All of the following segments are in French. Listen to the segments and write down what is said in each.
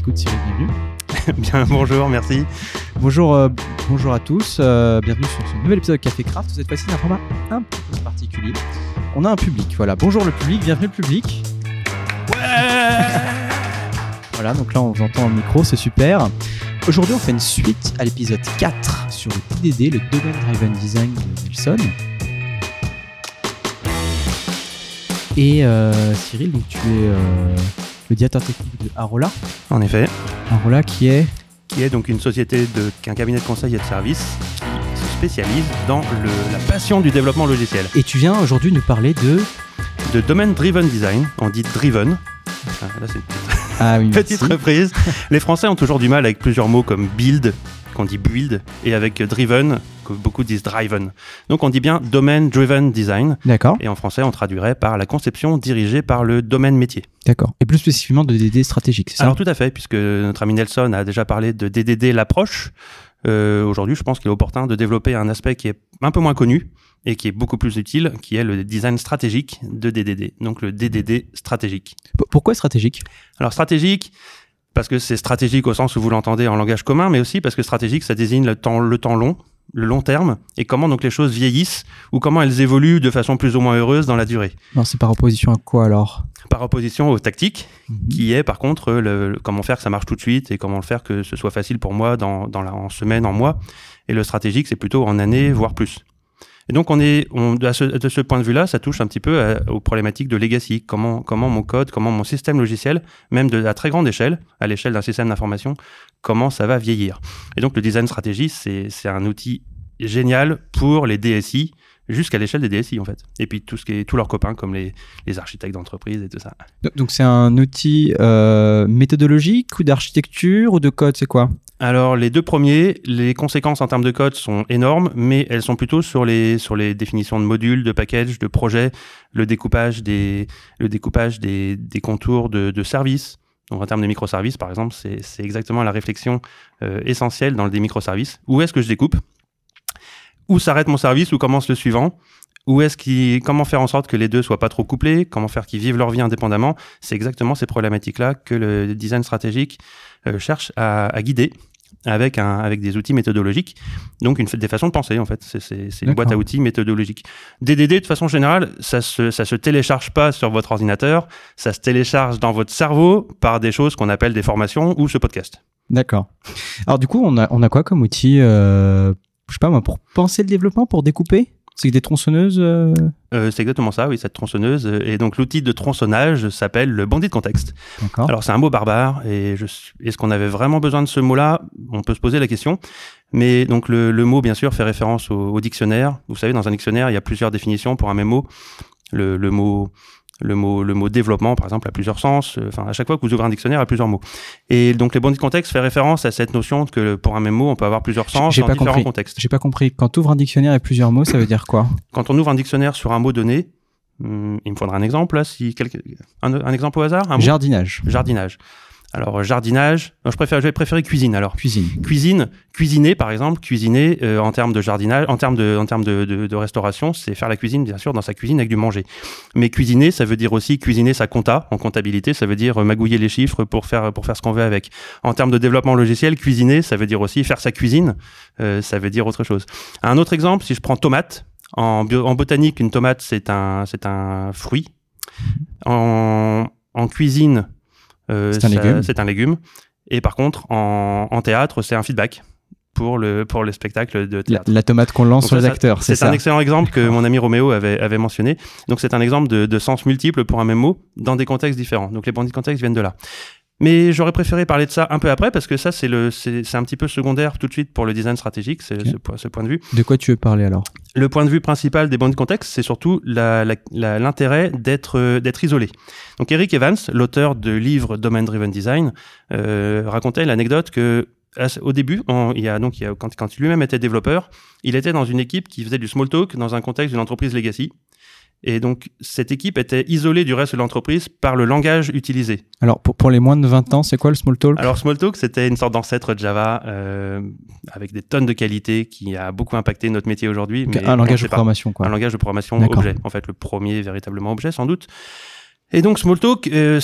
écoute Cyril, bienvenue. Bien, bonjour, merci. Bonjour, euh, bonjour à tous, euh, bienvenue sur ce nouvel épisode de Café Craft. Cette fois-ci, un format un peu particulier. On a un public, voilà. Bonjour le public, bienvenue le public. Ouais Voilà, donc là on vous entend au micro, c'est super. Aujourd'hui, on fait une suite à l'épisode 4 sur le DDD, le Domain Driven Design de Nelson. Et euh, Cyril, donc tu es euh, le directeur technique de Arola. En effet, Arola qui est qui est donc une société, de, qui est un cabinet de conseil et de services qui se spécialise dans le- la passion du développement logiciel. Et tu viens aujourd'hui nous parler de. De domaine driven design, on dit driven. Ah, Là, c'est une Ah oui, petite reprise. Les Français ont toujours du mal avec plusieurs mots comme build, qu'on dit build, et avec driven, que beaucoup disent driven. Donc on dit bien domain driven design, D'accord, et en français on traduirait par la conception dirigée par le domaine métier. d'accord. Et plus spécifiquement de DD stratégique, c'est ça? Alors tout à fait, puisque notre ami Nelson a déjà parlé de DDD l'approche. Euh, Aujourd'hui, je pense qu'il est opportun de développer un aspect qui est un peu moins connu et qui est beaucoup plus utile, qui est le design stratégique de DDD. Donc le DDD stratégique. P- Pourquoi stratégique? Alors stratégique, parce que c'est stratégique au sens où vous l'entendez en langage commun, mais aussi parce que stratégique, ça désigne le temps, le temps long, le long terme, et comment donc les choses vieillissent ou comment elles évoluent de façon plus ou moins heureuse dans la durée. Non, c'est par opposition à quoi alors? Par opposition aux tactiques, qui est par contre le, le- comment faire que ça marche tout de suite et comment le faire que ce soit facile pour moi dans, dans la, en semaine, en mois. Et le stratégique, c'est plutôt en année, voire plus. Et donc, on est, de ce point de vue-là, ça touche un petit peu à- aux problématiques de legacy. Comment, comment mon code, comment mon système logiciel, même de, à très grande échelle, à l'échelle d'un système d'information, comment ça va vieillir. Et donc, le design stratégie, c'est un outil génial pour les DSI, jusqu'à l'échelle des DSI, en fait. Et puis, tout ce qui est, tous leurs copains, comme les, les architectes d'entreprise et tout ça. Donc- Donc c'est un outil euh, méthodologique ou d'architecture ou de code, c'est quoi? Alors les deux premiers, les conséquences en termes de code sont énormes, mais elles sont plutôt sur les sur les définitions de modules, de packages, de projets, le découpage des le découpage des, des contours de, de services. Donc en termes de microservices, par exemple, c'est exactement la réflexion euh, essentielle dans le des microservices. Où est-ce que je découpe? Où s'arrête mon service? Où commence le suivant? Où est-ce qu'il, comment faire en sorte que les deux soient pas trop couplés? Comment faire qu'ils vivent leur vie indépendamment? C'est exactement ces problématiques-là que le design stratégique euh, cherche à, à guider avec un, avec des outils méthodologiques. Donc une, des façons de penser en fait. C'est, une boîte à outils méthodologique. DDD de façon générale, ça se, ça se télécharge pas sur votre ordinateur, ça se télécharge dans votre cerveau par des choses qu'on appelle des formations ou ce podcast. D'accord. Alors du coup, on a, on a quoi comme outil euh, Je sais pas moi, pour penser le développement, pour découper? C'est des tronçonneuses euh, Euh, c'est exactement ça, oui, cette tronçonneuse. Et donc l'outil de tronçonnage s'appelle le bandit de contexte. Alors c'est un mot barbare et est-ce qu'on avait vraiment besoin de ce mot-là? On peut se poser la question. Mais donc le, le mot bien sûr fait référence au, au dictionnaire. Vous savez dans un dictionnaire il y a plusieurs définitions pour un même mot. Le, le mot le mot le mot développement par exemple a plusieurs sens. Euh, Enfin à chaque fois que vous ouvrez un dictionnaire il y a plusieurs mots. Et donc le bandit de contexte fait référence à cette notion que pour un même mot on peut avoir plusieurs sens dans pas différents compris. contextes. J'ai pas compris. Quand tu ouvres un dictionnaire et plusieurs mots, ça veut dire quoi? Quand on ouvre un dictionnaire sur un mot donné, hum, il me faudra un exemple là si quelque, un, un exemple au hasard? Un mot? Jardinage, Jardinage. Alors euh, jardinage, non, je préfère, je vais préférer cuisine. Alors cuisine. cuisine, cuisiner par exemple, cuisiner euh, en termes de jardinage, en termes de, en termes de, de, de restauration, c'est faire la cuisine bien sûr dans sa cuisine avec du manger. Mais cuisiner, ça veut dire aussi cuisiner sa compta en comptabilité, ça veut dire euh, magouiller les chiffres pour faire pour faire ce qu'on veut avec. En termes de développement logiciel, cuisiner, ça veut dire aussi faire sa cuisine, euh, ça veut dire autre chose. Un autre exemple, si je prends tomate, en, bio- en botanique, une tomate c'est un c'est un fruit. En, en cuisine, C'est un ça- un légume. Et par contre, en, en théâtre, c'est un feedback pour le, pour le spectacle de La, théâtre. la tomate qu'on lance Donc sur les ça, ça- acteurs, c'est C'est un ça. excellent exemple que mon ami Roméo avait, avait mentionné. Donc c'est un exemple de, de sens multiples pour un même mot dans des contextes différents. Donc les bandits de contexte viennent de là. Mais j'aurais préféré parler de ça un peu après parce que ça c'est un petit peu secondaire tout de suite pour le design stratégique, c'est Ok. ce, point- ce point de vue. De quoi tu veux parler alors? Le point de vue principal des bandits de contexte, c'est surtout l'intérêt d'être euh, d'être isolé. Donc Eric Evans, l'auteur de livre Domain Driven Design, euh, racontait l'anecdote que au début, en- il y a donc il y a, quand, quand lui-même était développeur, il était dans une équipe qui faisait du small talk dans un contexte d'une entreprise legacy. Et donc cette équipe était isolée du reste de l'entreprise par le langage utilisé. Alors pour, pour les moins de 20 ans, c'est quoi le small talk? Alors Smalltalk, c'était une sorte d'ancêtre de Java euh, avec des tonnes de qualité qui a beaucoup impacté notre métier aujourd'hui. Un langage de pas. programmation quoi. Un langage de programmation objet. En fait, le premier véritablement objet, sans doute. Et donc Smalltalk, euh,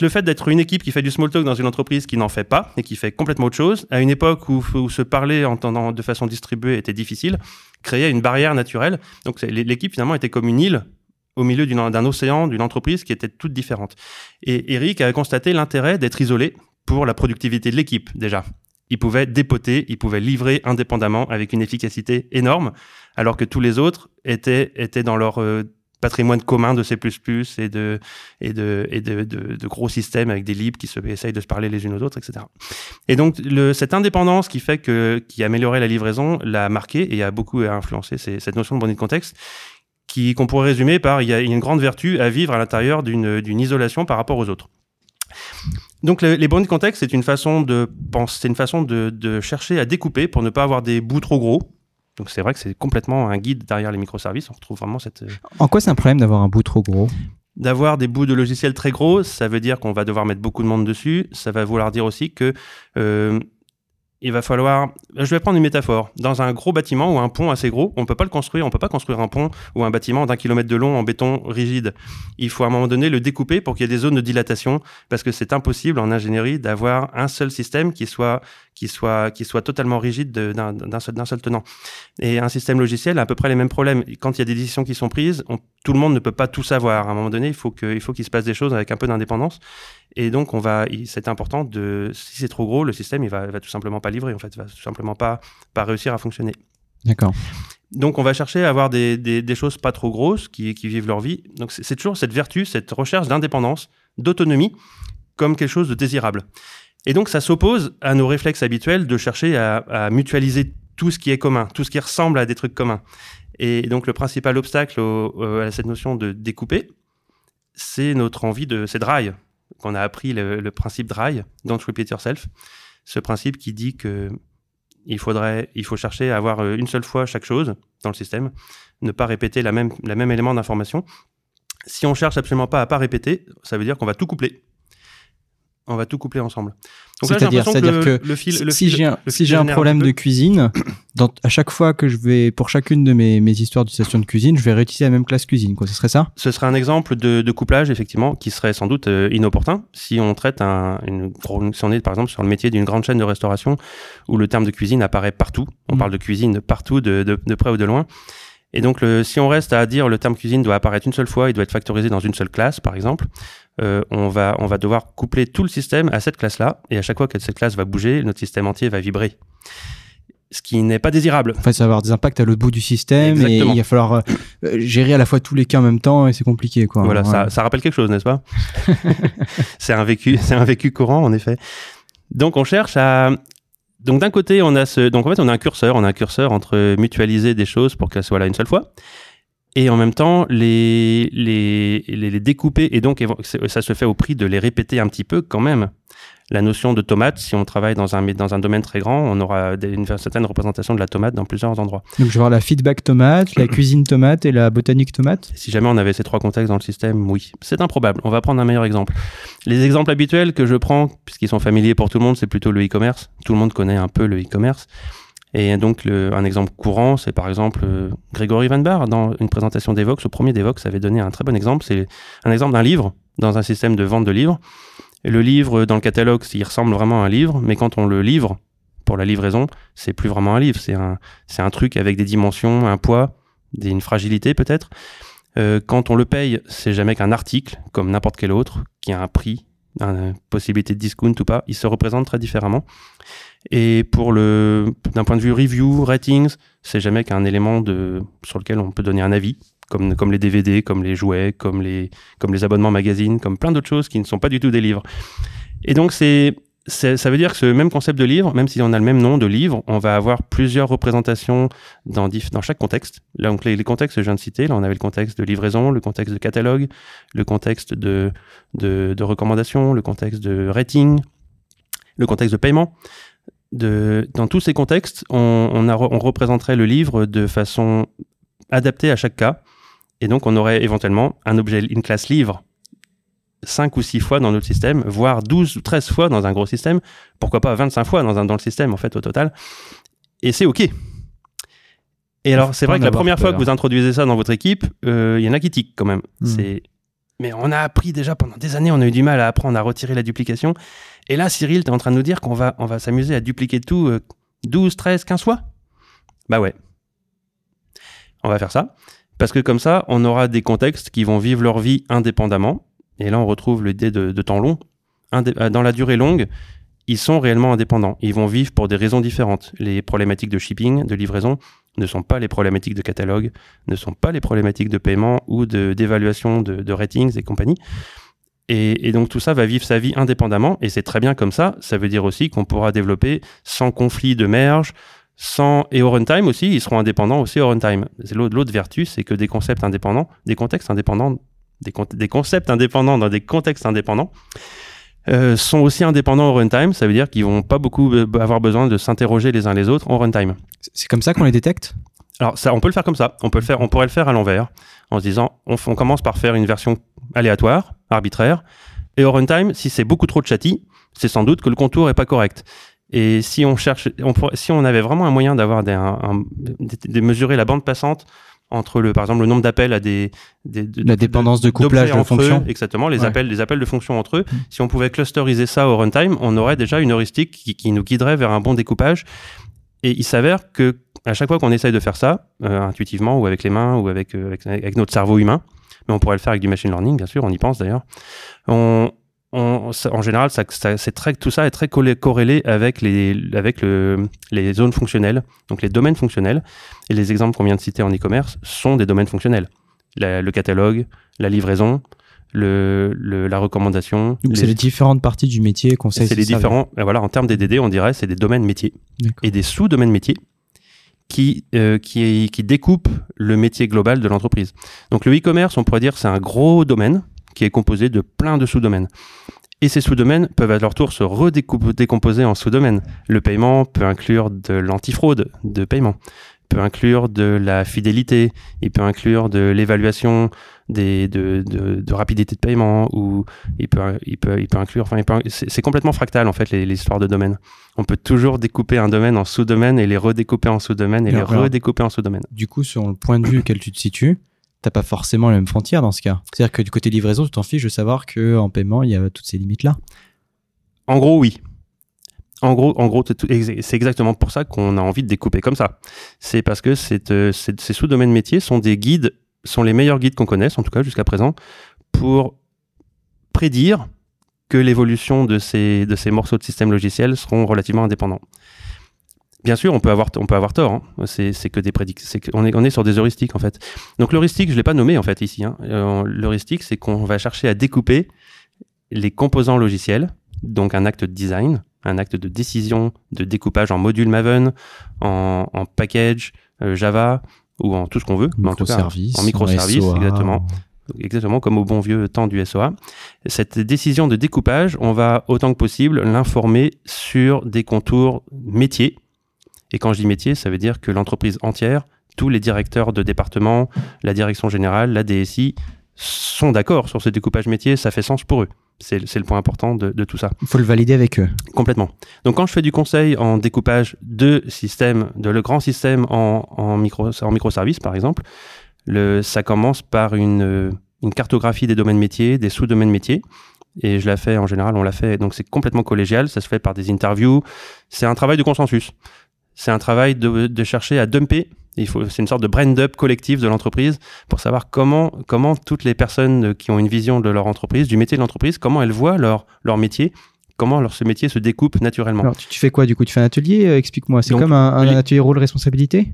le fait d'être une équipe qui fait du Smalltalk dans une entreprise qui n'en fait pas et qui fait complètement autre chose, à une époque où, se parler en entendant de façon distribuée était difficile, créait une barrière naturelle. Donc l'équipe finalement était comme une île au milieu d'un océan, d'une entreprise qui était toute différente. Et Eric a constaté l'intérêt d'être isolé pour la productivité de l'équipe déjà. Il pouvait dépoter, il pouvait livrer indépendamment avec une efficacité énorme, alors que tous les autres étaient, étaient dans leur euh, patrimoine commun de C++ et de et de et de, de, gros systèmes avec des libres qui se essayent de se parler les unes aux autres, etc. Et donc cette indépendance qui fait que qui améliorait la livraison l'a marqué et a beaucoup influencé cette notion de bonnet de contexte qui qu'on pourrait résumer par il y a une grande vertu à vivre à l'intérieur d'une d'une isolation par rapport aux autres. Donc les, les de contexte, c'est une façon de penser, c'est une façon de, de chercher à découper pour ne pas avoir des bouts trop gros donc c'est vrai que c'est complètement un guide derrière les microservices. On retrouve vraiment cette. Euh, en quoi c'est un problème d'avoir un bout trop gros? D'avoir des bouts de logiciels très gros, ça veut dire qu'on va devoir mettre beaucoup de monde dessus. Ça va vouloir dire aussi que euh, il va falloir. Je vais prendre une métaphore. Dans un gros bâtiment ou un pont assez gros, on peut pas le construire. On peut pas construire un pont ou un bâtiment d'un kilomètre de long en béton rigide. Il faut à un moment donné le découper pour qu'il y ait des zones de dilatation, parce que c'est impossible en ingénierie d'avoir un seul système qui soit qui soit qui soit totalement rigide d'un seul seul tenant. Et un système logiciel a à peu près les mêmes problèmes. Quand il y a des décisions qui sont prises, tout le monde ne peut pas tout savoir. À un moment donné, il faut que il faut qu'il se passe des choses avec un peu d'indépendance. Et donc, on va, c'est important de, si c'est trop gros, le système, il va, va tout simplement pas livrer, en fait, va simplement pas, pas réussir à fonctionner. D'accord. Donc, on va chercher à avoir des, des, des choses pas trop grosses qui, qui vivent leur vie. Donc, c'est toujours cette vertu, cette recherche d'indépendance, d'autonomie, comme quelque chose de désirable. Et donc, ça s'oppose à nos réflexes habituels de chercher à, à, mutualiser tout ce qui est commun, tout ce qui ressemble à des trucs communs. Et donc, le principal obstacle à cette notion de découper, c'est notre envie de, c'est dry qu'on a appris le, principe dry, don't repeat yourself. Ce principe qui dit que il faudrait, faut chercher à avoir euh, une seule fois chaque chose dans le système, ne pas répéter la même, même élément d'information. Si on cherche absolument pas à pas répéter, ça veut dire qu'on va tout coupler on va tout coupler ensemble. C'est-à-dire que, le, fil, si j'ai un, si un problème de cuisine, dans, à chaque fois que je vais, pour chacune de mes, mes histoires d'utilisation de cuisine, je vais réutiliser la même classe cuisine. Quoi. Ce serait ça? Ce serait un exemple de, de, couplage, effectivement, qui serait sans doute euh, inopportun si on traite un, une, si on est par exemple sur le métier d'une grande chaîne de restauration où le terme de cuisine apparaît partout. On mm. parle de cuisine partout, de, de, de près ou de loin. Et donc, le, si on reste à dire le terme cuisine doit apparaître une seule fois, il doit être factorisé dans une seule classe, par exemple, euh, on, va, on va devoir coupler tout le système à cette classe-là, et à chaque fois que cette classe va bouger, notre système entier va vibrer. Ce qui n'est pas désirable. Enfin, ça va avoir des impacts à l'autre bout du système, et il va falloir euh, gérer à la fois tous les cas en même temps, et c'est compliqué, quoi. Voilà, ça, ça rappelle quelque chose, n'est-ce pas? C'est un vécu, c'est un vécu courant, en effet. Donc, on cherche à, donc d'un côté, on a ce, donc en fait, on a un curseur, on a un curseur entre mutualiser des choses pour qu'elles soient là une seule fois, et en même temps les les, les, découper. Et donc ça se fait au prix de les répéter un petit peu quand même la notion de tomate, si on travaille dans un, dans un domaine très grand, on aura une certaine représentation de la tomate dans plusieurs endroits. Donc je vais voir la feedback tomate, la cuisine tomate et la botanique tomate? Si jamais on avait ces trois contextes dans le système, oui. C'est improbable. On va prendre un meilleur exemple. Les exemples habituels que je prends, puisqu'ils sont familiers pour tout le monde, c'est plutôt le e-commerce. Tout le monde connaît un peu le e-commerce. Et donc, le, un exemple courant, c'est par exemple euh, Grégory Van Bar, dans une présentation d'Evox, au premier d'Evox, avait donné un très bon exemple. C'est un exemple d'un livre dans un système de vente de livres le livre dans le catalogue, il ressemble vraiment à un livre, mais quand on le livre, pour la livraison, c'est plus vraiment un livre, c'est un, truc avec des dimensions, un poids, une fragilité peut-être. Euh, quand on le paye, c'est jamais qu'un article, comme n'importe quel autre, qui a un prix, une possibilité de discount ou pas, il se représente très différemment. Et pour le, d'un point de vue review, ratings, c'est jamais qu'un élément de, sur lequel on peut donner un avis comme, comme les DVD, comme les jouets, comme les, comme les abonnements magazines, comme plein d'autres choses qui ne sont pas du tout des livres. Et donc, c'est, ça veut dire que ce même concept de livre, même si on a le même nom de livre, on va avoir plusieurs représentations dans, dans chaque contexte. Là, donc les, les, contextes que je viens de citer, là, on avait le contexte de livraison, le contexte de catalogue, le contexte de, de, de recommandation, le contexte de rating, le contexte de paiement. De, dans tous ces contextes, on, on, a, on représenterait le livre de façon adaptée à chaque cas. Et donc, on aurait éventuellement un objet, une classe livre 5 ou 6 fois dans notre système, voire 12 ou 13 fois dans un gros système, pourquoi pas 25 fois dans, un, dans le système, en fait, au total. Et c'est OK. Et alors, c'est vrai que la première fois que vous introduisez ça dans votre équipe, euh, il y en a qui tiquent quand même. Hmm. C'est mais on a appris déjà pendant des années, on a eu du mal à apprendre à retirer la duplication. Et là, Cyril, tu es en train de nous dire qu'on va, on va s'amuser à dupliquer tout 12, 13, 15 fois? Bah ouais. On va faire ça. Parce que comme ça, on aura des contextes qui vont vivre leur vie indépendamment. Et là, on retrouve l'idée de, de temps long. Euh, dans la durée longue, ils sont réellement indépendants. Ils vont vivre pour des raisons différentes. Les problématiques de shipping, de livraison, ne sont pas les problématiques de catalogue, ne sont pas les problématiques de paiement ou d'évaluation de, de, ratings et compagnie. Et, et, donc tout ça va vivre sa vie indépendamment, et c'est très bien comme ça. Ça veut dire aussi qu'on pourra développer sans conflit de merge, sans et au runtime aussi, ils seront indépendants aussi au runtime. L'autre vertu, c'est que des concepts indépendants, des contextes indépendants, des, des concepts indépendants dans des contextes indépendants, euh, sont aussi indépendants au runtime. Ça veut dire qu'ils vont pas beaucoup avoir besoin de s'interroger les uns les autres en runtime. C'est comme ça qu'on les détecte? Alors ça, on peut le faire comme ça. On peut le faire. On pourrait le faire à l'envers, en se disant, on, on, commence par faire une version aléatoire, arbitraire, et au runtime, si c'est beaucoup trop de chatty, c'est sans doute que le contour est pas correct. Et si on cherche, on si on avait vraiment un moyen d'avoir des, de mesurer la bande passante entre le, par exemple, le nombre d'appels à des, des la dépendance de, couplage de fonctions. Exactement, les appels, les appels de fonctions entre eux. Mm. Si on pouvait clusteriser ça au runtime, on aurait déjà une heuristique qui, qui nous guiderait vers un bon découpage. Et il s'avère que à chaque fois qu'on essaye de faire ça, euh, intuitivement ou avec les mains ou avec, euh, avec, avec, notre cerveau humain, mais on pourrait le faire avec du machine learning, bien sûr, on y pense d'ailleurs. On, on, en général, ça, ça, c'est très, tout ça est très corrélé avec les, avec le, les zones fonctionnelles, donc les domaines fonctionnels. Et les exemples qu'on vient de citer en e-commerce sont des domaines fonctionnels. La, le catalogue, la livraison, le, le la recommandation. Donc c'est les différentes parties du métier qu'on sait. C'est les différents. Voilà, en termes des DD, on dirait c'est des domaines métiers et des sous-domaines métiers qui, euh, qui, qui découpent le métier global de l'entreprise. Donc le e-commerce, on pourrait dire, c'est un gros domaine qui est composé de plein de sous-domaines. Et ces sous-domaines peuvent à leur tour se redécomposer en sous-domaines. Le paiement peut inclure de l'antifraude de paiement, peut inclure de la fidélité, il peut inclure de l'évaluation des, de, de, de, rapidité de paiement, ou il peut, il peut, il peut inclure, enfin, c'est complètement fractal en fait les, les, histoires de domaines. On peut toujours découper un domaine en sous-domaines et les redécouper en sous-domaines et, les redécouper en sous-domaines. Du coup, sur le point de vue auquel tu te situes, t'as pas forcément les mêmes frontières dans ce cas. C'est-à-dire que du côté livraison, tu t'en fiches de savoir que en paiement, il y a toutes ces limites-là. En gros, oui. En gros, en gros, c'est exactement pour ça qu'on a envie de découper comme ça. C'est parce que euh, ces sous-domaines métiers sont des guides, sont les meilleurs guides qu'on connaisse, en tout cas jusqu'à présent, pour prédire que l'évolution de ces, de ces morceaux de système logiciel seront relativement indépendants. Bien sûr, on peut avoir, on peut avoir tort. Hein. C'est que des prédictions. on, est, on est sur des heuristiques en fait. Donc l'heuristique, je l'ai pas nommé en fait ici. Hein. Euh, l'heuristique, c'est qu'on va chercher à découper les composants logiciels, donc un acte de design, un acte de décision de découpage en module Maven, en, en package euh, Java ou en tout ce qu'on veut, cas en microservice, exactement exactement comme au bon vieux temps du SOA. Cette décision de découpage, on va autant que possible l'informer sur des contours métiers et quand je dis métier, ça veut dire que l'entreprise entière, tous les directeurs de département, la direction générale, la DSI, sont d'accord sur ce découpage métier, ça fait sens pour eux. C'est le point important de, de tout ça. Il faut le valider avec eux. Complètement. Donc quand je fais du conseil en découpage de systèmes, de le grand système en, en, micro, en microservices par exemple, le, ça commence par une, une cartographie des domaines métiers, des sous-domaines métiers. Et je la fais en général, on l'a fait, donc c'est complètement collégial, ça se fait par des interviews. C'est un travail de consensus c'est un travail de, chercher à dumper. Il faut, c'est une sorte de brand up collectif de l'entreprise pour savoir comment, comment toutes les personnes qui ont une vision de leur entreprise, du métier de l'entreprise, comment elles voient leur, leur métier, comment leur, ce métier se découpe naturellement. Alors, tu, fais quoi du coup? Tu fais un atelier euh, Explique-moi. C'est comme un, atelier rôle responsabilité?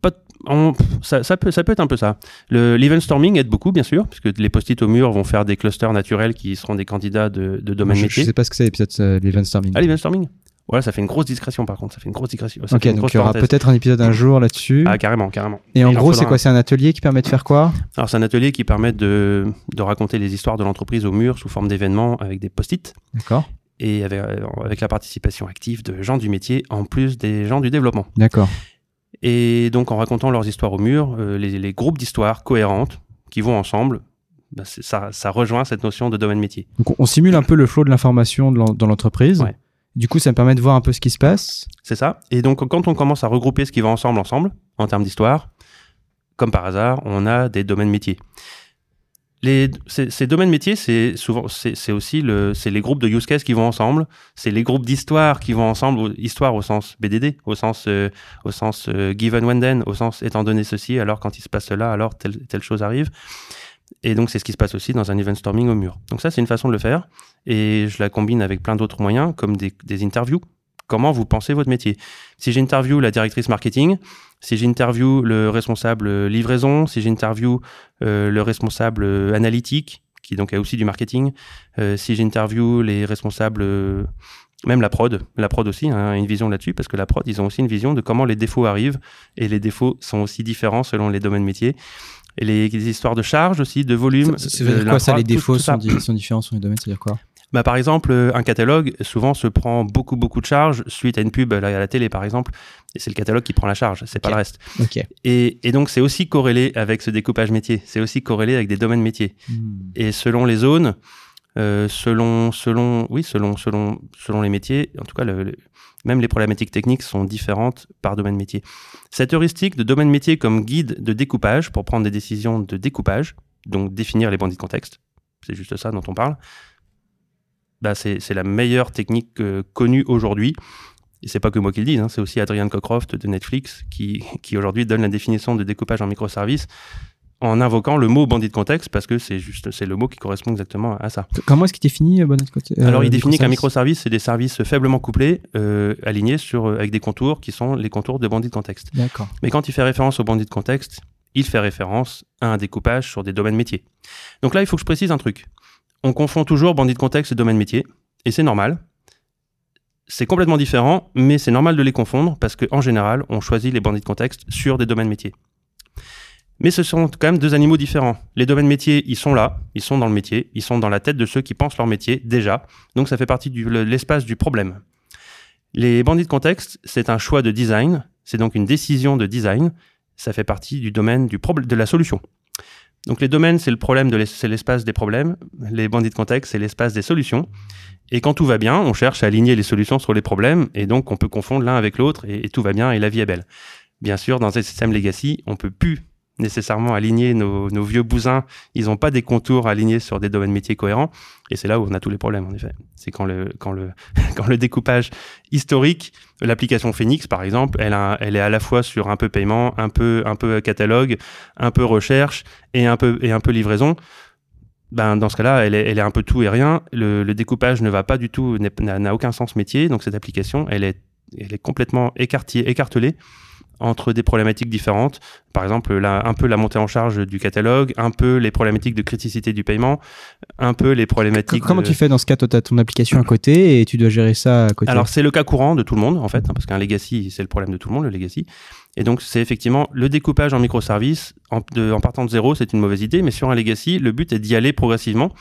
Pas, ça, ça, peut, ça peut être un peu ça. L'event storming aide beaucoup, bien sûr, puisque les post-it au mur vont faire des clusters naturels qui seront des candidats de, de domaine métier. Je sais pas ce que c'est, peut-être euh, l'event storming. Ah, l'event storming? Voilà, ça fait une grosse discrétion par contre. Ça fait une grosse discrétion. ok, donc il y aura peut-être un épisode un jour là-dessus. Ah, carrément, carrément. Et, en gros, c'est quoi C'est un atelier qui permet de faire quoi? Alors, c'est un atelier qui permet de, de raconter les histoires de l'entreprise au mur sous forme d'événements avec des post-it. D'accord. Et avec, avec la participation active de gens du métier en plus des gens du développement. D'accord. Et donc, en racontant leurs histoires au mur, euh, les, les, groupes d'histoires cohérentes qui vont ensemble, bah, ça, ça, rejoint cette notion de domaine métier. Donc, on simule un peu le flot de l'information dans l'entreprise. Ouais. Du coup, ça me permet de voir un peu ce qui se passe. C'est ça. Et donc, quand on commence à regrouper ce qui va ensemble, ensemble, en termes d'histoire, comme par hasard, on a des domaines métiers. les, ces, domaines métiers, c'est souvent, c'est aussi le, c'est les groupes de use case qui vont ensemble, c'est les groupes d'histoire qui vont ensemble, histoire au sens BDD, au sens, euh, au sens euh, given when then, au sens étant donné ceci, alors quand il se passe cela, alors telle, telle chose arrive. Et donc c'est ce qui se passe aussi dans un event storming au mur. Donc ça c'est une façon de le faire, et je la combine avec plein d'autres moyens comme des, interviews. Comment vous pensez votre métier? Si j'interview la directrice marketing, si j'interview le responsable livraison, si j'interview euh, le responsable analytique, qui donc a aussi du marketing, euh, si j'interview les responsables, euh, même la prod, la prod aussi hein, a une vision là-dessus, parce que la prod, ils ont aussi une vision de comment les défauts arrivent, et les défauts sont aussi différents selon les domaines métiers. Et les, les histoires de charge aussi, de volume. Dire quoi ça Les défauts tout sont, di- sont différents sur les domaines, c'est-à-dire quoi? Bah, par exemple, euh, un catalogue, souvent, se prend beaucoup, beaucoup de charges suite à une pub à la, à la télé, par exemple. Et c'est le catalogue qui prend la charge, c'est pas Ok. le reste. Ok. Et, et donc, c'est aussi corrélé avec ce découpage métier. C'est aussi corrélé avec des domaines métiers. Hmm. Et selon les zones, euh, selon, selon, oui, selon, selon, selon les métiers, en tout cas, le- le- même les problématiques techniques sont différentes par domaine métier. Cette heuristique de domaine métier comme guide de découpage pour prendre des décisions de découpage, donc définir les bandits de contexte, c'est juste ça dont on parle, bah c'est la meilleure technique euh, connue aujourd'hui. Et c'est pas que moi qui le dis, hein, c'est aussi Adrian Cockcroft de Netflix qui, qui aujourd'hui donne la définition de découpage en microservices en invoquant le mot bandit de contexte parce que c'est juste c'est le mot qui correspond exactement à ça. Comment est-ce qu'il définit euh, Bonnet côté Alors il définit qu'un microservice c'est des services faiblement couplés euh, alignés sur euh, avec des contours qui sont les contours de bandit de contexte. D'accord. Mais quand il fait référence au bandit de contexte, il fait référence à un découpage sur des domaines métiers. Donc là, il faut que je précise un truc. On confond toujours bandit de contexte et domaine métier, et c'est normal. C'est complètement différent, mais c'est normal de les confondre parce qu'en général, on choisit les bandits de contexte sur des domaines métiers. Mais ce sont quand même deux animaux différents. Les domaines métiers, ils sont là, ils sont dans le métier, ils sont dans la tête de ceux qui pensent leur métier déjà, donc ça fait partie de l'espace du problème. Les bandits de contexte, c'est un choix de design, c'est donc une décision de design, ça fait partie du domaine du de la solution. Donc les domaines, c'est le problème c'est l'espace des problèmes. Les bandits de contexte, c'est l'espace des solutions. Et quand tout va bien, on cherche à aligner les solutions sur les problèmes, et donc on peut confondre l'un avec l'autre, et, et tout va bien, et la vie est belle. Bien sûr, dans un système legacy, on peut plus nécessairement aligner nos, vieux bousins. Ils n'ont pas des contours alignés sur des domaines métiers cohérents, et c'est là où on a tous les problèmes, en effet. C'est quand le, quand le, quand le découpage historique, l'application Phoenix, par exemple, elle, elle est à la fois sur un peu paiement, un peu, un peu catalogue, un peu recherche et un peu, et un peu livraison. Ben, dans ce cas-là, elle est, elle est un peu tout et rien. Le, le découpage ne va pas du tout, n'a aucun sens métier. Donc cette application, elle est, elle est complètement écartillée, écartelée entre des problématiques différentes. Par exemple, là, un peu la montée en charge du catalogue, un peu les problématiques de criticité du paiement, un peu les problématiques. Comment de- tu fais dans ce cas Toi, tu as ton application à côté et tu dois gérer ça à côté. alors c'est le cas courant de tout le monde en fait, hein, parce qu'un legacy c'est le problème de tout le monde le legacy. Et donc c'est effectivement le découpage en microservices en, de- en partant de zéro, c'est une mauvaise idée, mais sur un legacy le but est d'y aller progressivement.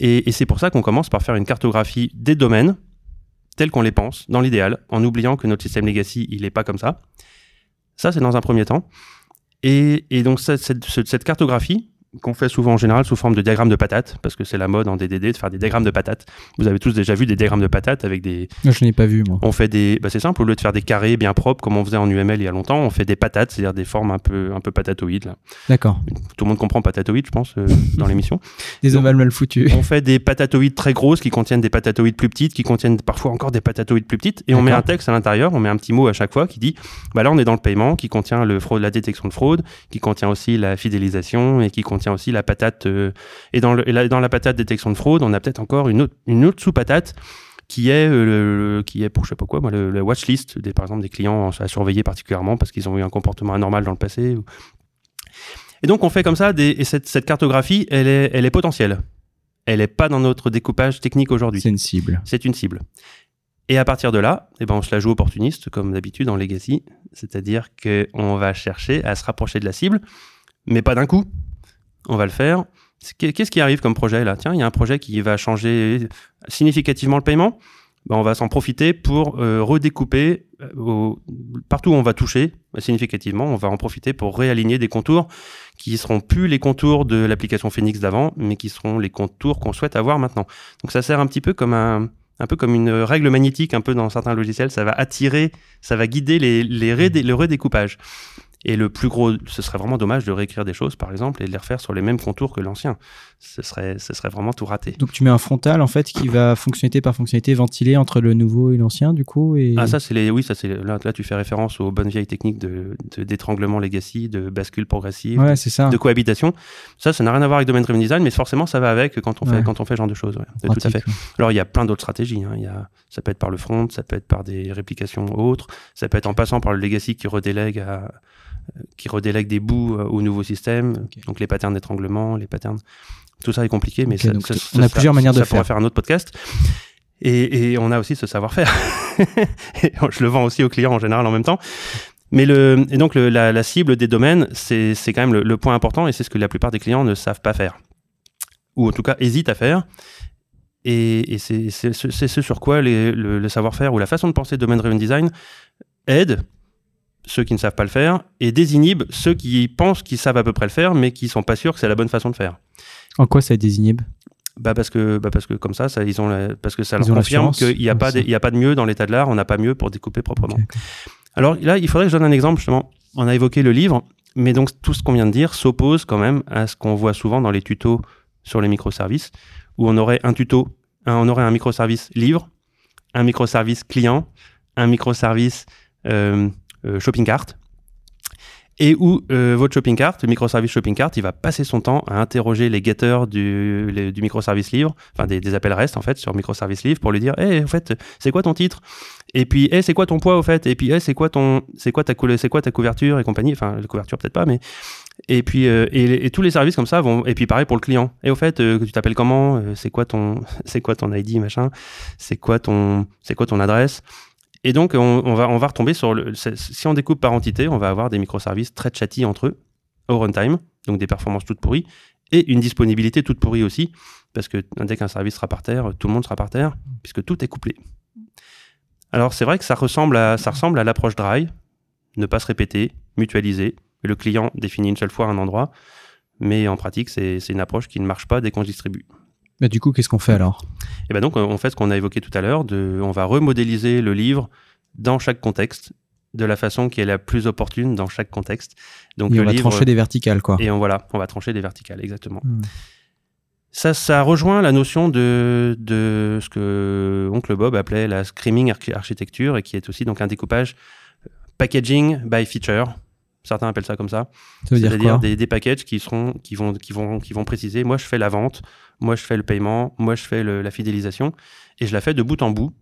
Et, et c'est pour ça qu'on commence par faire une cartographie des domaines tels qu'on les pense dans l'idéal, en oubliant que notre système legacy il est pas comme ça. Ça c'est dans un premier temps. Et, et donc cette, cette- cette- cartographie qu'on fait souvent en général sous forme de diagramme de patates, parce que c'est la mode en DDD de faire des diagrammes de patates. Vous avez tous déjà vu des diagrammes de patates avec des, je n'ai pas vu, moi. on fait des, bah c'est simple, au lieu de faire des carrés bien propres comme on faisait en UML il y a longtemps, on fait des patates, c'est-à-dire des formes un peu, un peu patatoïdes. D'accord. Tout le monde comprend patatoïde, je pense, euh, dans l'émission. Des ovales mal foutus. On fait des patatoïdes très grosses qui contiennent des patatoïdes plus petites, qui contiennent parfois encore des patatoïdes plus petites, et on met un texte à l'intérieur, on met un petit mot à chaque fois qui dit, bah là on est dans le paiement, qui contient le fraude, la détection de fraude, qui contient aussi la fidélisation et qui contient aussi la patate. euh, et dans, le, et là, dans la patate détection de fraude, on a peut-être encore une autre, une autre sous-patate qui est euh, le, qui est pour je sais pas quoi moi le, le watchlist des par exemple des clients à surveiller particulièrement parce qu'ils ont eu un comportement anormal dans le passé et donc on fait comme ça des, et cette, cette cartographie elle est elle est potentielle elle est pas dans notre découpage technique aujourd'hui C'est une cible. c'est une cible et à partir de là eh ben on se la joue opportuniste comme d'habitude en legacy c'est-à-dire que on va chercher à se rapprocher de la cible mais pas d'un coup on va le faire Qu'est-ce qui arrive comme projet là? Tiens, il y a un projet qui va changer significativement le paiement. Ben, on va s'en profiter pour euh, redécouper euh, partout où on va toucher significativement. On va en profiter pour réaligner des contours qui seront plus les contours de l'application Phoenix d'avant, mais qui seront les contours qu'on souhaite avoir maintenant. Donc ça sert un petit peu comme un peu comme une règle magnétique, un peu dans certains logiciels, ça va attirer, ça va guider les, les le redécoupage. Et le plus gros, ce serait vraiment dommage de réécrire des choses, par exemple, et de les refaire sur les mêmes contours que l'ancien. Ce serait, ce serait vraiment tout raté. Donc tu mets un frontal en fait qui va fonctionnalité par fonctionnalité ventiler entre le nouveau et l'ancien du coup. Et... Ah ça c'est les, oui ça c'est là, là tu fais référence aux bonnes vieilles techniques de d'étranglement legacy, de bascule progressive, ouais, c'est ça. de cohabitation. Ça, ça n'a rien à voir avec domaine driven design, mais forcément ça va avec quand on fait quand on fait ce genre de choses. Ouais, tout à fait. Alors il y a plein d'autres stratégies. Hein. Y a, ça peut être par le front, ça peut être par des réplications autres, ça peut être en passant par le legacy qui redélègue à qui redélègue des bouts euh, au nouveau système, donc les patterns d'étranglement, les patterns. Tout ça est compliqué, mais ça, on a plusieurs manières de ça faire. pourrait faire un autre podcast. Et, et on a aussi ce savoir-faire. je le vends aussi aux clients en général en même temps. Mais le, et donc le, la, la, cible des domaines, c'est quand même le, le, point important et c'est ce que la plupart des clients ne savent pas faire. Ou en tout cas hésitent à faire. Et, et c'est ce sur quoi les, le, le savoir-faire ou la façon de penser domaine driven design aide ceux qui ne savent pas le faire et désinhibe ceux qui pensent qu'ils savent à peu près le faire mais qui sont pas sûrs que c'est la bonne façon de faire. En quoi ça désinhibe? Bah parce que bah parce que comme ça, ça ils ont la, parce que ça leur confirme qu'il n'y a pas de, il y a pas de mieux dans l'état de l'art, on n'a pas mieux pour découper proprement. Okay. Alors là, il faudrait que je donne un exemple justement. On a évoqué le livre, mais donc tout ce qu'on vient de dire s'oppose quand même à ce qu'on voit souvent dans les tutos sur les microservices où on aurait un tuto, un, on aurait un microservice livre, un microservice client, un microservice euh, shopping cart. Et où euh, votre shopping cart, le microservice shopping cart, il va passer son temps à interroger les getters du, microservice livre, enfin des, appels REST en fait sur microservice livre pour lui dire, hé, hey, en fait, c'est quoi ton titre? Et puis, hé, hey, c'est quoi ton poids au fait? Et puis, hé, hey, c'est quoi c'est quoi ta c'est quoi ta couverture et compagnie? Enfin, la couverture peut-être pas, mais et puis euh, et, tous les services comme ça vont. Et puis pareil pour le client. Et au fait, euh, tu t'appelles comment? C'est quoi ton, c'est quoi ton ID machin? C'est quoi c'est quoi ton adresse? Et donc, on, va, on va retomber sur le. Si on découpe par entité, on va avoir des microservices très chatty entre eux, au runtime, donc des performances toutes pourries, et une disponibilité toute pourrie aussi, parce que dès qu'un service sera par terre, tout le monde sera par terre, puisque tout est couplé. Alors, c'est vrai que ça ressemble à, ça ressemble à l'approche dry, ne pas se répéter, mutualiser. Le client définit une seule fois un endroit, mais en pratique, c'est une approche qui ne marche pas dès qu'on se distribue. Mais du coup, qu'est-ce qu'on fait alors? Et ben donc, on fait ce qu'on a évoqué tout à l'heure, on va remodéliser le livre dans chaque contexte, de la façon qui est la plus opportune dans chaque contexte. Donc, et on va livre, trancher des verticales, quoi. Et on, voilà, on va trancher des verticales, exactement. Hmm. Ça, ça rejoint la notion de, de ce que Oncle Bob appelait la screaming architecture et qui est aussi donc un découpage euh, packaging by feature. Certains appellent ça comme ça. ça C'est-à-dire des, des packages qui seront, qui vont, qui vont, qui vont préciser. Moi, je fais la vente. Moi, je fais le paiement. Moi, je fais le, la fidélisation. Et je la fais de bout en bout.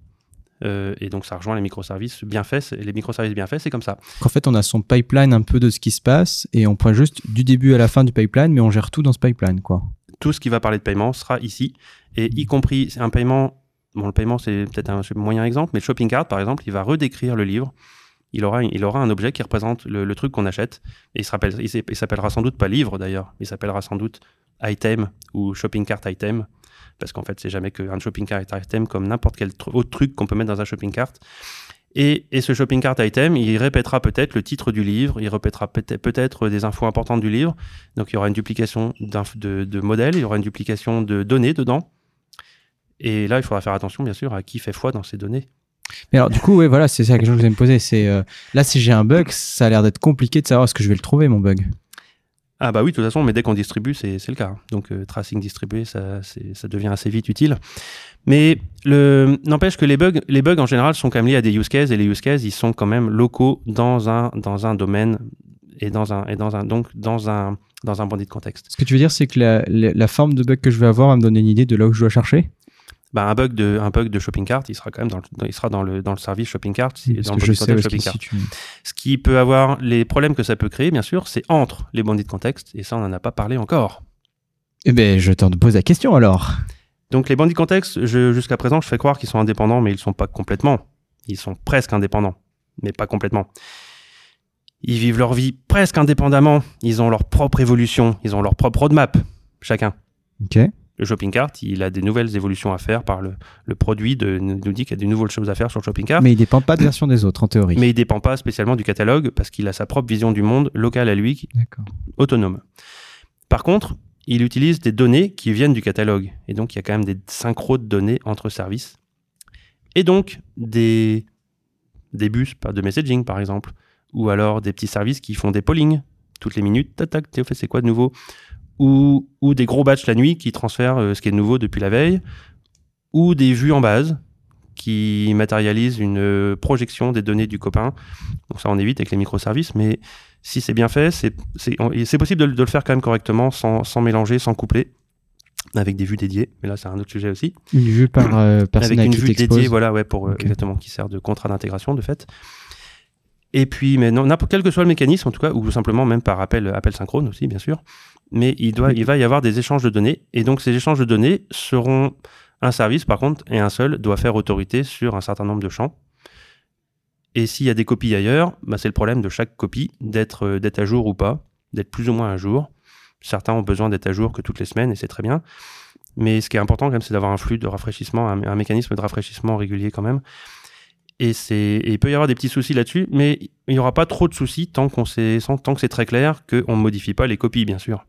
Euh, et donc, ça rejoint les microservices bien faits. Les microservices bien faits, c'est comme ça. En fait, on a son pipeline un peu de ce qui se passe et on prend juste du début à la fin du pipeline, mais on gère tout dans ce pipeline, quoi. Tout ce qui va parler de paiement sera ici. Et y compris un paiement. Bon, le paiement, c'est peut-être un moyen exemple, mais le shopping cart, par exemple, il va redécrire le livre il aura, il aura un objet qui représente le, truc qu'on achète. Et il s'appellera sans doute pas livre d'ailleurs, il s'appellera sans doute item ou shopping cart item. Parce qu'en fait, c'est jamais qu'un shopping cart item comme n'importe quel autre truc qu'on peut mettre dans un shopping cart. Et, et, ce shopping cart item, il répétera peut-être le titre du livre, il répétera peut-être peut des infos importantes du livre. Donc il y aura une duplication de, de modèles, il y aura une duplication de données dedans. Et là, il faudra faire attention, bien sûr, à qui fait foi dans ces données. Mais alors, du coup, ouais, voilà, c'est ça que je voulais me poser. C'est euh, là, si j'ai un bug, ça a l'air d'être compliqué de savoir est-ce que je vais le trouver, mon bug. Ah bah oui, de toute façon, mais dès qu'on distribue, c'est le cas. Donc, euh, tracing distribué, ça, ça devient assez vite utile. Mais n'empêche que les bugs, les bugs en général sont quand même liés à des use cases et les use cases, ils sont quand même locaux dans un dans un domaine et dans un et dans un donc dans un dans un bandit de contexte. Ce que tu veux dire, c'est que la, la, la, forme de bug que je vais avoir va me donner une idée de là où je dois chercher? Bah, un bug de un bug de shopping cart, il sera quand même dans le, il sera dans le dans le service shopping cart, oui, dans le je sais shopping cart. Ce qui peut avoir les problèmes que ça peut créer, bien sûr, c'est entre les bandits de contexte et ça on n'en a pas parlé encore. Eh ben, je t'en pose la question alors. Donc les bandits de contexte, jusqu'à présent, je fais croire qu'ils sont indépendants, mais ils sont pas complètement. Ils sont presque indépendants, mais pas complètement. Ils vivent leur vie presque indépendamment. Ils ont leur propre évolution, ils ont leur propre roadmap, chacun. Ok le shopping cart, il a des nouvelles évolutions à faire par le, le produit, de, nous dit qu'il y a des nouvelles choses à faire sur le shopping cart. Mais il dépend pas de version des autres, en théorie. Mais il dépend pas spécialement du catalogue, parce qu'il a sa propre vision du monde, locale à lui, autonome. Par contre, il utilise des données qui viennent du catalogue. Et donc, il y a quand même des synchros de données entre services. Et donc, des, des bus de messaging, par exemple, ou alors des petits services qui font des pollings toutes les minutes. Tac, tac, Théo fait c'est quoi de nouveau? Ou, ou des gros batchs la nuit qui transfèrent euh, ce qui est nouveau depuis la veille. Ou des vues en base qui matérialisent une euh, projection des données du copain. Donc ça, on évite avec les microservices, mais si c'est bien fait, c'est possible de, de, le faire quand même correctement sans, sans mélanger, sans coupler avec des vues dédiées. Mais là, c'est un autre sujet aussi. Une vue par euh, Avec une vue dédiée, voilà, ouais, pour okay. exactement, qui sert de contrat d'intégration de fait. Et puis, mais non, quel que soit le mécanisme, en tout cas, ou simplement même par appel, appel synchrone aussi, bien sûr. Mais il va y avoir des échanges de données. Et donc, ces échanges de données seront un service, par contre, et un seul doit faire autorité sur un certain nombre de champs. Et s'il y a des copies ailleurs, bah, c'est le problème de chaque copie d'être, euh, d'être à jour ou pas, d'être plus ou moins à jour. Certains ont besoin d'être à jour que toutes les semaines, et c'est très bien. Mais ce qui est important quand même, c'est d'avoir un flux de rafraîchissement, un, mécanisme de rafraîchissement régulier quand même. Et, c'est, il peut y avoir des petits soucis là-dessus, mais il n'y aura pas trop de soucis tant, qu'on sait, tant que c'est très clair qu'on ne modifie pas les copies, bien sûr.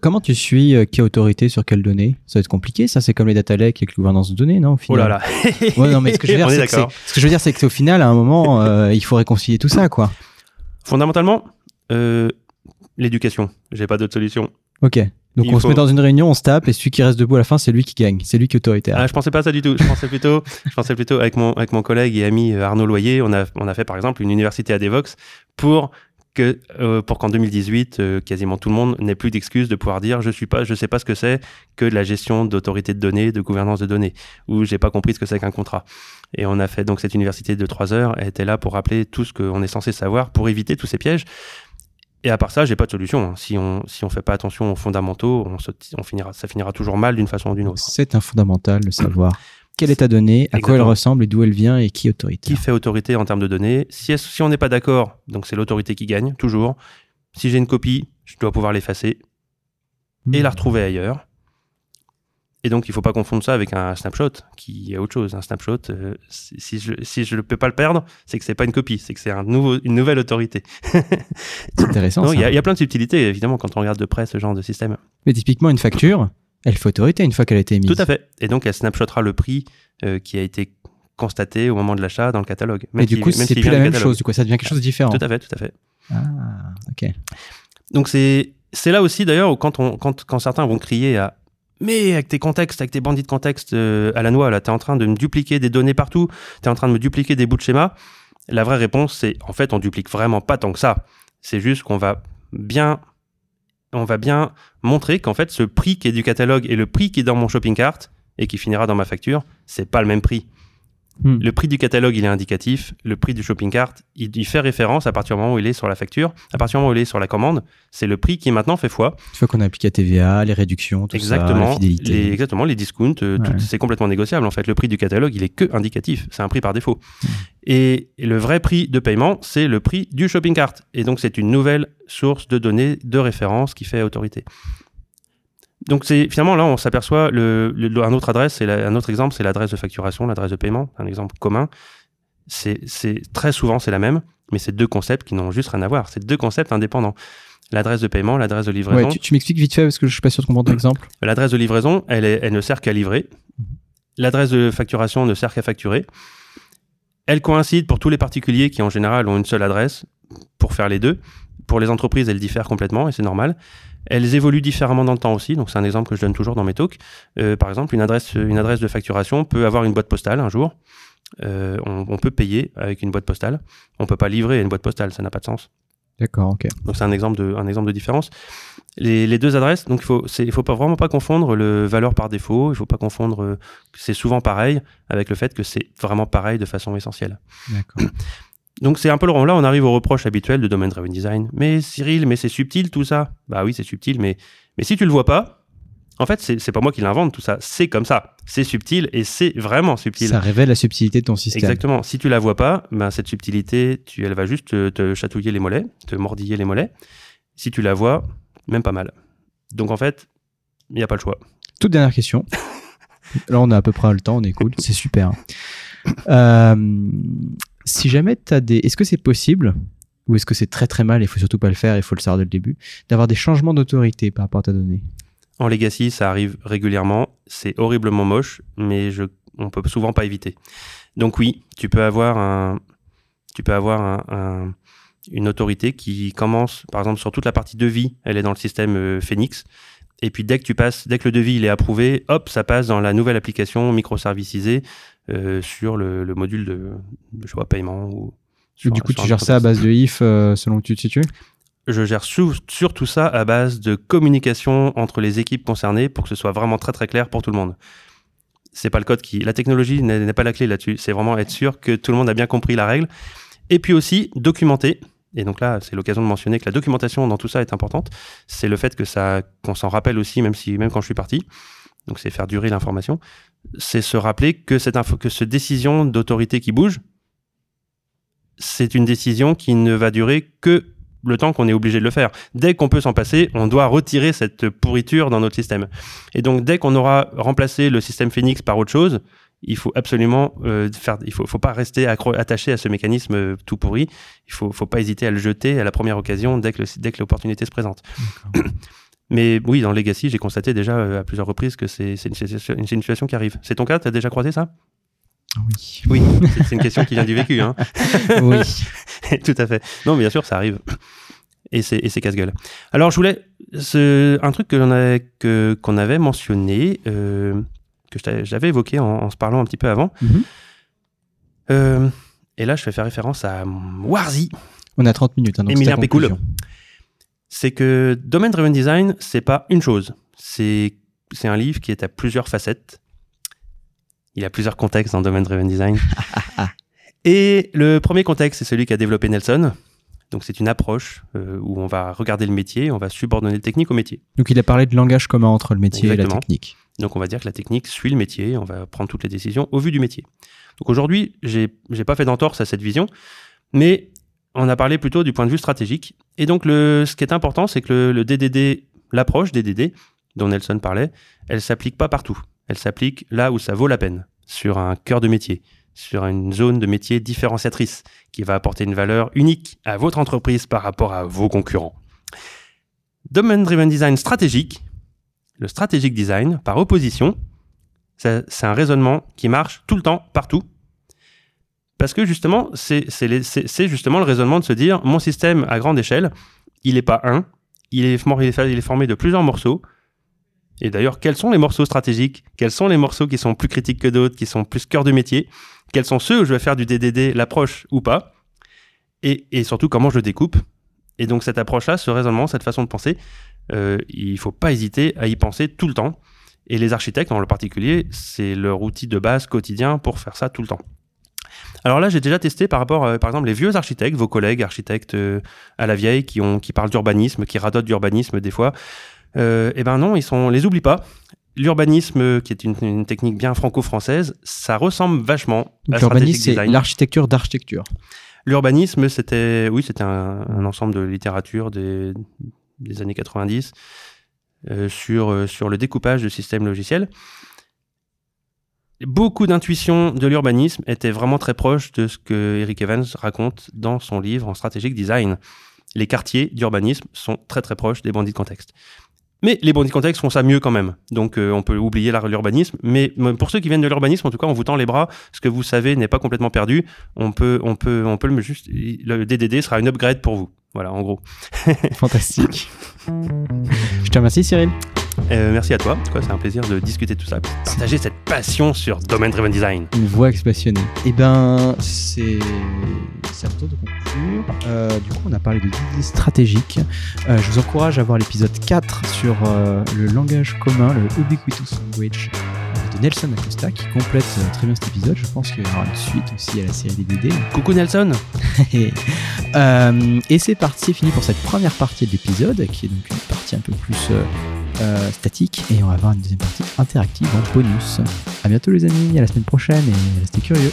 Comment tu suis euh, qui a autorité sur quelles données? Ça va être compliqué, ça c'est comme les data lakes avec la gouvernance de données, non au final? Oh là là ouais, non, mais ce que je veux dire, c'est que, ce que je veux dire, c'est qu'au final, à un moment, euh, il faut réconcilier tout ça, quoi. Fondamentalement, euh, l'éducation. J'ai pas d'autre solution. Ok. Donc on se met dans une réunion, on se tape et celui qui reste debout à la fin, c'est lui qui gagne, c'est lui qui est autoritaire. Ah, je pensais pas ça du tout. Je pensais plutôt, je pensais plutôt avec mon avec mon collègue et ami euh, Arnaud Loyer, on a on a fait par exemple une université à Devox pour que euh, pour qu'en 2018 euh, quasiment tout le monde n'ait plus d'excuses de pouvoir dire je suis pas je sais pas ce que c'est que de la gestion d'autorité de données, de gouvernance de données ou j'ai pas compris ce que c'est qu'un contrat. Et on a fait donc cette université de trois heures, elle était là pour rappeler tout ce qu'on est censé savoir pour éviter tous ces pièges. Et à part ça, j'ai pas de solution. Hein. Si on si on fait pas attention aux fondamentaux, on, on finira, ça finira toujours mal d'une façon ou d'une autre. C'est un fondamental de savoir quelle est ta donnée, à quoi elle ressemble et d'où elle vient et qui autorité. Qui fait autorité en termes de données? Si, si on n'est pas d'accord, donc c'est l'autorité qui gagne toujours. Si j'ai une copie, je dois pouvoir l'effacer et la hmm. retrouver ailleurs. Et donc, il ne faut pas confondre ça avec un snapshot, qui est autre chose. Un snapshot, euh, si je ne si je peux pas le perdre, c'est que c'est pas une copie, c'est que c'est un nouveau, une nouvelle autorité. c'est intéressant. Il y, y, a plein de subtilités, évidemment, quand on regarde de près ce genre de système. Mais typiquement, une facture, elle fait autorité une fois qu'elle a été émise. Tout à fait. Et donc, elle snapshotera le prix euh, qui a été constaté au moment de l'achat dans le catalogue. Mais du coup, c'est plus la même chose, du coup, ça devient quelque chose de différent. Tout à fait, tout à fait. Ah, ok. Donc, c'est là aussi, d'ailleurs, quand, on, quand, quand certains vont crier à mais avec tes contextes, avec tes bandits de contexte euh, à la noix, là, tu es en train de me dupliquer des données partout, tu es en train de me dupliquer des bouts de schéma. La vraie réponse, c'est en fait, on duplique vraiment pas tant que ça. C'est juste qu'on va bien on va bien montrer qu'en fait, ce prix qui est du catalogue et le prix qui est dans mon shopping cart et qui finira dans ma facture, c'est pas le même prix. Hmm. Le prix du catalogue, il est indicatif. Le prix du shopping cart, il, il, fait référence à partir du moment où il est sur la facture. À partir du moment où il est sur la commande, c'est le prix qui maintenant fait foi. Une fois qu'on a appliqué la TVA, les réductions, tout exactement, ça, la Les, exactement, les discounts, euh, c'est complètement négociable. En fait, le prix du catalogue, il est que indicatif. C'est un prix par défaut. Hmm. Et, le vrai prix de paiement, c'est le prix du shopping cart. Et donc, c'est une nouvelle source de données de référence qui fait autorité donc c'est finalement là on s'aperçoit le, un autre adresse c'est un autre exemple c'est l'adresse de facturation l'adresse de paiement un exemple commun. C'est très souvent c'est la même mais c'est deux concepts qui n'ont juste rien à voir. C'est deux concepts indépendants. L'adresse de paiement l'adresse de livraison. Tu, m'expliques vite fait parce que je suis pas sûr de comprendre l'exemple. L'adresse de livraison elle est, elle ne sert qu'à livrer. L'adresse de facturation ne sert qu'à facturer. Elle coïncide pour tous les particuliers qui en général ont une seule adresse pour faire les deux. Pour les entreprises elle diffère complètement et c'est normal elles évoluent différemment dans le temps aussi. Donc c'est un exemple que je donne toujours dans mes talks. Euh, par exemple, une adresse, une adresse de facturation peut avoir une boîte postale un jour. Euh, on, peut payer avec une boîte postale. On peut pas livrer une boîte postale, ça n'a pas de sens. D'accord, ok. Donc c'est un exemple de, un exemple de différence. Les, deux adresses, donc il faut, il faut pas vraiment pas confondre le valeur par défaut. Il faut pas confondre euh, que c'est souvent pareil avec le fait que c'est vraiment pareil de façon essentielle. D'accord. Donc c'est un peu le là, on arrive au reproche habituel de Domain Driven Design. Mais Cyril, mais c'est subtil tout ça. Bah oui, c'est subtil, mais, mais si tu le vois pas, en fait, c'est pas moi qui l'invente tout ça. C'est comme ça. C'est subtil et c'est vraiment subtil. Ça révèle la subtilité de ton système. Exactement. Si tu la vois pas, ben cette subtilité, tu, elle va juste te, chatouiller les mollets, te mordiller les mollets. Si tu la vois, même pas mal. Donc en fait, il n'y a pas le choix. Toute dernière question. Là, on a à peu près le temps, on est cool. C'est super. Euh, si jamais tu des. Est-ce que c'est possible, ou est-ce que c'est très très mal, il faut surtout pas le faire, il faut le savoir dès le début, d'avoir des changements d'autorité par rapport à ta donnée? En legacy, ça arrive régulièrement. C'est horriblement moche, mais je, on peut souvent pas éviter. Donc oui, tu peux avoir une autorité qui commence, par exemple, sur toute la partie devis, elle est dans le système euh, Phoenix. Et puis dès que tu passes, dès que le devis il est approuvé, hop, ça passe dans la nouvelle application microservicisée euh, sur le, le module de, je vois, paiement. Ou sur- du coup, tu gères ça à base de if euh, selon où tu te situes? Je gère surtout ça à base de communication entre les équipes concernées pour que ce soit vraiment très très clair pour tout le monde. C'est pas le code qui, la technologie n'est pas la clé là-dessus. C'est vraiment être sûr que tout le monde a bien compris la règle. Et puis aussi documenter. Et donc là, c'est l'occasion de mentionner que la documentation dans tout ça est importante. C'est le fait que ça, qu'on s'en rappelle aussi, même si, même quand je suis parti. Donc c'est faire durer l'information. C'est se rappeler que cette info, que cette décision d'autorité qui bouge, c'est une décision qui ne va durer que le temps qu'on est obligé de le faire. Dès qu'on peut s'en passer, on doit retirer cette pourriture dans notre système. Et donc, dès qu'on aura remplacé le système Phoenix par autre chose, il faut absolument euh, faire. Il faut, faut pas rester accro- attaché à ce mécanisme euh, tout pourri. Il faut, faut pas hésiter à le jeter à la première occasion dès que, le- dès que l'opportunité se présente. Mais oui, dans Legacy, j'ai constaté déjà euh, à plusieurs reprises que c'est c'est une, situation- une situation qui arrive. C'est ton cas? Tu as déjà croisé ça? Oui. Oui, c'est une question qui vient du vécu. Hein. oui. Tout à fait. Non, bien sûr, ça arrive. Et c'est, et casse-gueule. Alors, je voulais. un truc que l'on avait, que, qu'on avait mentionné, euh, que j'avais évoqué en, en se parlant un petit peu avant. Mhm. Euh, et là, je vais faire référence à Warzy. On a 30 minutes. Hein, ta Pécoul. C'est que Domain Driven Design, c'est pas une chose. C'est, un livre qui est à plusieurs facettes. Il a plusieurs contextes dans Domain Driven Design. Et le premier contexte, c'est celui qu'a développé Nelson. Donc c'est une approche euh, où on va regarder le métier, on va subordonner le technique au métier. Donc il a parlé de langage commun entre le métier et la technique. Donc on va dire que la technique suit le métier, on va prendre toutes les décisions au vu du métier. Donc aujourd'hui, j'ai j'ai pas fait d'entorse à cette vision, mais on a parlé plutôt du point de vue stratégique. Et donc ce qui est important, c'est que le, le DDD, l'approche DDD dont Nelson parlait, elle s'applique pas partout. Elle s'applique là où ça vaut la peine, sur un cœur de métier, sur une zone de métier différenciatrice qui va apporter une valeur unique à votre entreprise par rapport à vos concurrents. Domain Driven Design stratégique, le strategic design, par opposition, c'est un raisonnement qui marche tout le temps, partout. Parce que justement, c'est justement le raisonnement de se dire, mon système à grande échelle, il n'est pas un, il est formé de plusieurs morceaux. Et d'ailleurs, quels sont les morceaux stratégiques? Quels sont les morceaux qui sont plus critiques que d'autres, qui sont plus cœur de métier? Quels sont ceux où je vais faire du DDD, l'approche ou pas? Et, et surtout, comment je le découpe? Et donc, cette approche-là, ce raisonnement, cette façon de penser, euh, il faut pas hésiter à y penser tout le temps. Et les architectes, en particulier, c'est leur outil de base quotidien pour faire ça tout le temps. Alors là, j'ai déjà testé par rapport, à, par exemple, les vieux architectes, vos collègues architectes euh, à la vieille, qui, ont, qui parlent d'urbanisme, qui radotent d'urbanisme des fois. Euh, eh ben non, ils sont, les oublie pas. L'urbanisme, euh, qui est une, une technique bien franco-française, ça ressemble vachement à L'urbanisme, c'est l'architecture d'architecture. L'urbanisme, c'était, oui, c'était un, un ensemble de littérature des, des années 90 euh, sur, euh, sur le découpage de systèmes logiciels. Beaucoup d'intuitions de l'urbanisme étaient vraiment très proches de ce que Eric Evans raconte dans son livre en stratégique design. Les quartiers d'urbanisme sont très très proches des bandits de contexte. Mais les bandits de contexte font ça mieux quand même. Donc euh, on peut oublier l'urbanisme. Mais pour ceux qui viennent de l'urbanisme, en tout cas, on vous tend les bras. Ce que vous savez n'est pas complètement perdu. On peut, on peut, on peut le juste. Le DDD sera une upgrade pour vous. Voilà, en gros. Fantastique. Je te remercie, Cyril. Euh, merci à toi. C'est un plaisir de discuter de tout ça, partager cette passion sur Domain Driven Design. Une voix passionnée. Eh ben, c'est à de conclure. Euh, du coup, on a parlé de d'idées stratégiques. Euh, je vous encourage à voir l'épisode 4 sur le langage commun, le Ubiquitous Language de Nelson Acosta qui complète euh, très bien cet épisode. Je pense qu'il y aura une suite aussi à la série des DD. Coucou Nelson. et euh, et c'est parti, c'est fini pour cette première partie de l'épisode qui est donc une partie un peu plus euh, statique et on va avoir une deuxième partie interactive en bonus. À bientôt les amis, à la semaine prochaine et restez curieux.